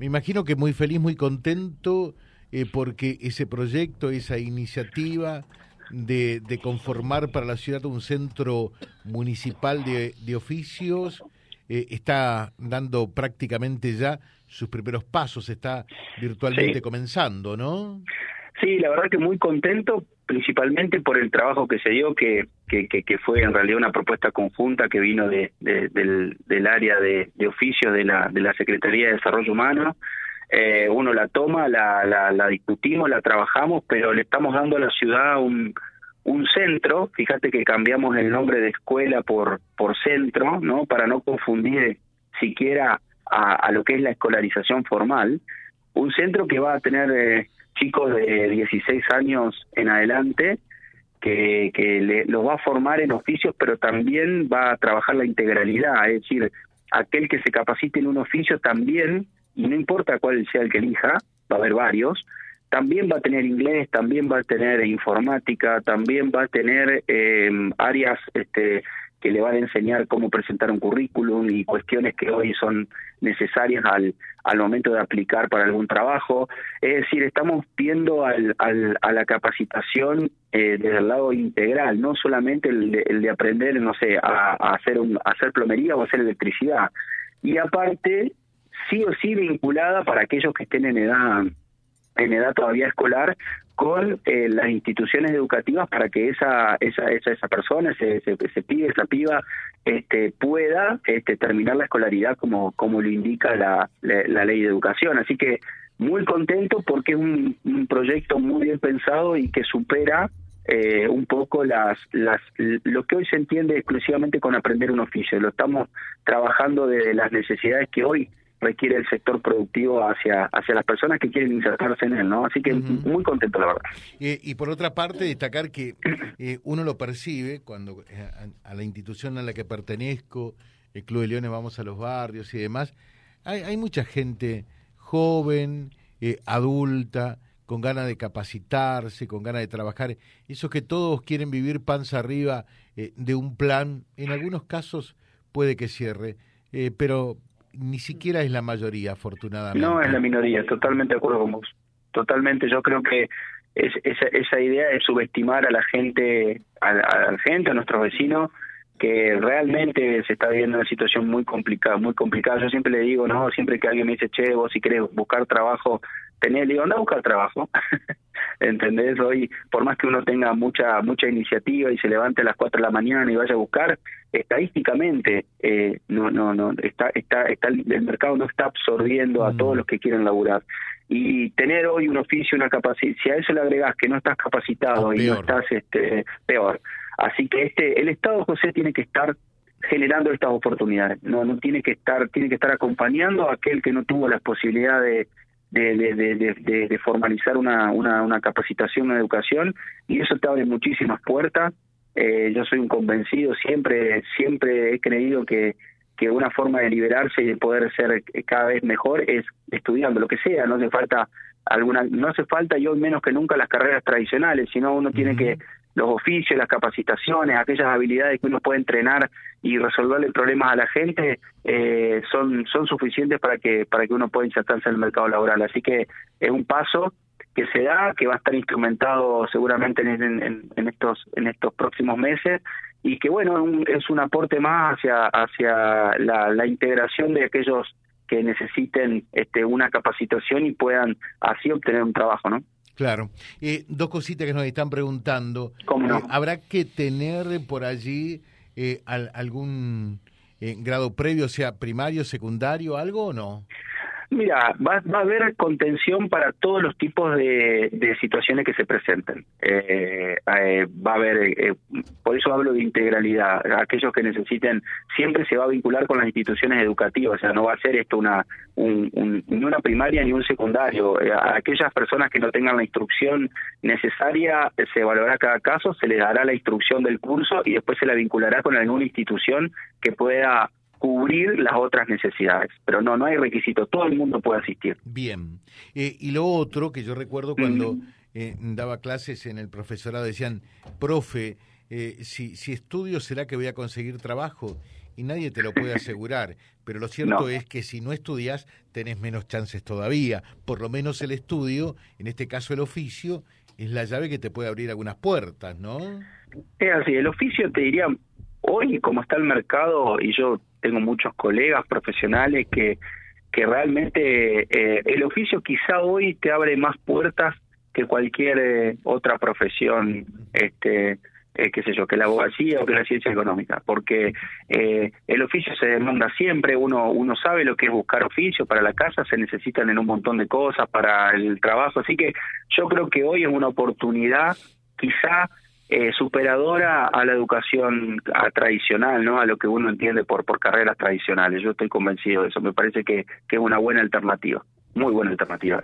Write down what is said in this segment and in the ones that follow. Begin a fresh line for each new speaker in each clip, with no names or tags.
Me imagino que muy feliz, muy contento, eh, porque ese proyecto, esa iniciativa de, de, conformar para la ciudad un centro municipal de, de oficios eh, está dando prácticamente ya sus primeros pasos, está virtualmente
Sí.
comenzando, ¿no?
Sí, la verdad que muy contento, principalmente por el trabajo que se dio, que, que, fue en realidad una propuesta conjunta que vino de, de- del, del área de, de oficio de la, de la Secretaría de Desarrollo Humano. Eh, uno la toma, la, la, la discutimos, la trabajamos, pero le estamos dando a la ciudad un, un centro, fíjate que cambiamos el nombre de escuela por, por centro, ¿no? Para no confundir siquiera a, a lo que es la escolarización formal. Un centro que va a tener eh, chicos de 16 años en adelante, que, que le- los va a formar en oficios, pero también va a trabajar la integralidad, es decir, aquel que se capacite en un oficio también, y no importa cuál sea el que elija, va a haber varios, también va a tener inglés, también va a tener informática, también va a tener eh, áreas este, que le van a enseñar cómo presentar un currículum y cuestiones que hoy son necesarias al, al momento de aplicar para algún trabajo. Es decir, estamos viendo al, al, a la capacitación eh, desde el lado integral, no solamente el de, el de aprender, no sé, a, hacer un, hacer plomería o hacer electricidad. Y aparte, sí o sí vinculada para aquellos que estén en edad en edad todavía escolar con eh, las instituciones educativas para que esa esa esa, esa persona ese, ese, ese pibe esa piba este pueda este terminar la escolaridad como como lo indica la, la, la ley de educación así que muy contento porque es un, un proyecto muy bien pensado y que supera eh, un poco las, las lo que hoy se entiende exclusivamente con aprender un oficio. Lo estamos trabajando de las necesidades que hoy requiere el sector productivo hacia hacia las personas que quieren insertarse en él, ¿no? Así que muy contento, la verdad.
Eh, y por otra parte, destacar que eh, uno lo percibe cuando eh, a, a la institución a la que pertenezco, el Club de Leones, vamos a los barrios y demás, hay, hay mucha gente joven, eh, adulta, con ganas de capacitarse, con ganas de trabajar. Esos que todos quieren vivir panza arriba eh, de un plan, en algunos casos puede que cierre, pero ni siquiera es la mayoría, afortunadamente.
No es la minoría, totalmente de acuerdo con vos. Totalmente, yo creo que es, esa, esa idea de subestimar a la gente, a, gente, a nuestros vecinos, que realmente se está viviendo una situación muy complicada, muy complicada. Yo siempre le digo, no, siempre que alguien me dice, che, vos si querés buscar trabajo, tenés, le digo, anda a buscar trabajo. ¿Entendés? Hoy, por más que uno tenga mucha mucha iniciativa y se levante a las 4 de la mañana y vaya a buscar, estadísticamente eh, no no no está está está el mercado no está absorbiendo a
Mm.
todos los que quieren laburar y tener hoy un oficio una capacidad si a eso le agregás que no estás capacitado
Ah,
y no estás este peor así que este el Estado José tiene que estar generando estas oportunidades no no tiene que estar tiene que estar acompañando a aquel que no tuvo la posibilidad de de, formalizar una, una, una capacitación, una educación, y eso te abre muchísimas puertas. Eh, yo soy un convencido, siempre, siempre he creído que, que una forma de liberarse y de poder ser cada vez mejor es estudiando lo que sea, no hace falta alguna, no hace falta y hoy menos que nunca las carreras tradicionales, sino uno tiene que los oficios, las capacitaciones, aquellas habilidades que uno puede entrenar y resolverle problemas a la gente eh, son son suficientes para que para que uno pueda insertarse en el mercado laboral. Así que es un paso que se da, que va a estar instrumentado seguramente en, estos en estos próximos meses y que bueno un- es un aporte más hacia hacia la, la integración de aquellos que necesiten este una capacitación y puedan así obtener un trabajo, ¿no?
Claro. Eh, dos cositas que nos están preguntando.
¿Cómo no?
Eh, ¿Habrá que tener por allí eh, al- algún eh, grado previo, sea primario, secundario, algo o no?
Mira, va, va a haber contención para todos los tipos de, de situaciones que se presenten. Eh, eh, va a haber, eh, por eso hablo de integralidad. Aquellos que necesiten, siempre se va a vincular con las instituciones educativas, o sea, no va a ser esto una un, un- ni una primaria ni un secundario. Eh, a aquellas personas que no tengan la instrucción necesaria, eh, se evaluará cada caso, se les dará la instrucción del curso y después se la vinculará con alguna institución que pueda cubrir las otras necesidades. Pero no, no hay requisito, todo el mundo puede asistir.
Bien. Eh, y lo otro que yo recuerdo cuando
Mm.
eh, daba clases en el profesorado, decían, profe, eh, si, si estudio, ¿será que voy a conseguir trabajo? y nadie te lo puede asegurar, pero lo cierto es que si no estudias tenés menos chances todavía, por lo menos el estudio, en este caso el oficio, es la llave que te puede abrir algunas puertas, ¿no?
Es así, el oficio te diría, hoy como está el mercado, y yo tengo muchos colegas profesionales que, que realmente eh, el oficio quizá hoy te abre más puertas que cualquier eh, otra profesión este eh, qué sé yo, que la abogacía o que la ciencia económica, porque eh, el oficio se demanda siempre, uno, uno sabe lo que es buscar oficio, para la casa se necesitan en un montón de cosas, para el trabajo, así que yo creo que hoy es una oportunidad quizá eh, superadora a la educación tradicional, ¿no? A lo que uno entiende por, por carreras tradicionales. Yo estoy convencido de eso. Me parece que, que es una buena alternativa muy buena alternativa.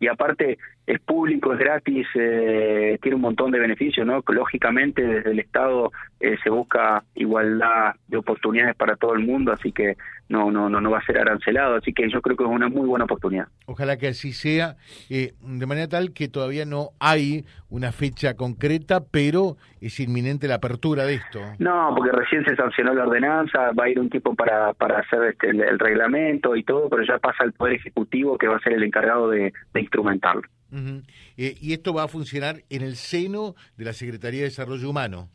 Y aparte es público, es gratis, eh, tiene un montón de beneficios, ¿no? Lógicamente desde el Estado eh, se busca igualdad de oportunidades para todo el mundo, así que no, no, no, no va a ser arancelado, así que yo creo que es una muy buena oportunidad.
Ojalá que así sea, eh, de manera tal que todavía no hay una fecha concreta, pero es inminente la apertura de esto.
No, porque recién se sancionó la ordenanza, va a ir un tiempo para, para hacer este, el, reglamento y todo, pero ya pasa el Poder Ejecutivo que va a ser el encargado de, instrumentarlo.
Eh, y esto va a funcionar en el seno de la Secretaría de Desarrollo Humano.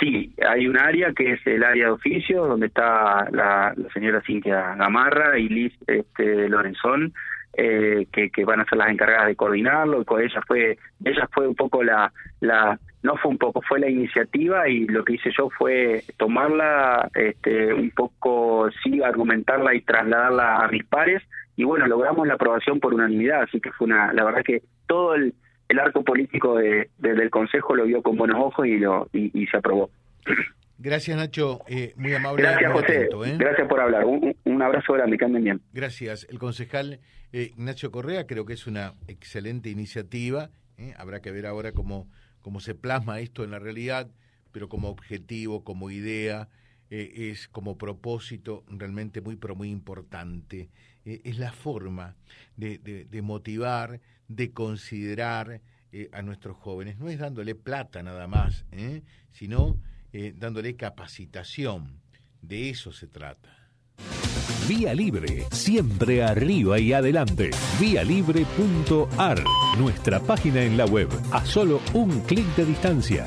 Sí, hay un área que es el área de oficios, donde está la, señora Cintia Gamarra y Liz este, Lorenzón, eh, que, van a ser las encargadas de coordinarlo. Ella fue, ella fue un poco la, la, no fue un poco, fue la iniciativa y lo que hice yo fue tomarla, este, un poco, sí, argumentarla y trasladarla a mis pares. Y bueno, logramos la aprobación por unanimidad, así que fue una, la verdad que todo el el arco político de, del Consejo lo vio con buenos ojos y, lo, y, se aprobó.
Gracias, Nacho. Eh, muy amable.
Gracias, José. ¿eh? Gracias por hablar. Un, abrazo grande. Que anden bien.
Gracias. El concejal eh, Ignacio Correa creo que es una excelente iniciativa. Habrá que ver ahora cómo, cómo se plasma esto en la realidad, pero como objetivo, como idea, es como propósito realmente muy, pero muy importante. es la forma de, de motivar, de considerar eh, a nuestros jóvenes. No es dándole plata nada más, ¿eh? sino eh, dándole capacitación. De eso se trata.
Vía Libre, siempre arriba y adelante. Vialibre.ar, nuestra página en la web, a solo un clic de distancia.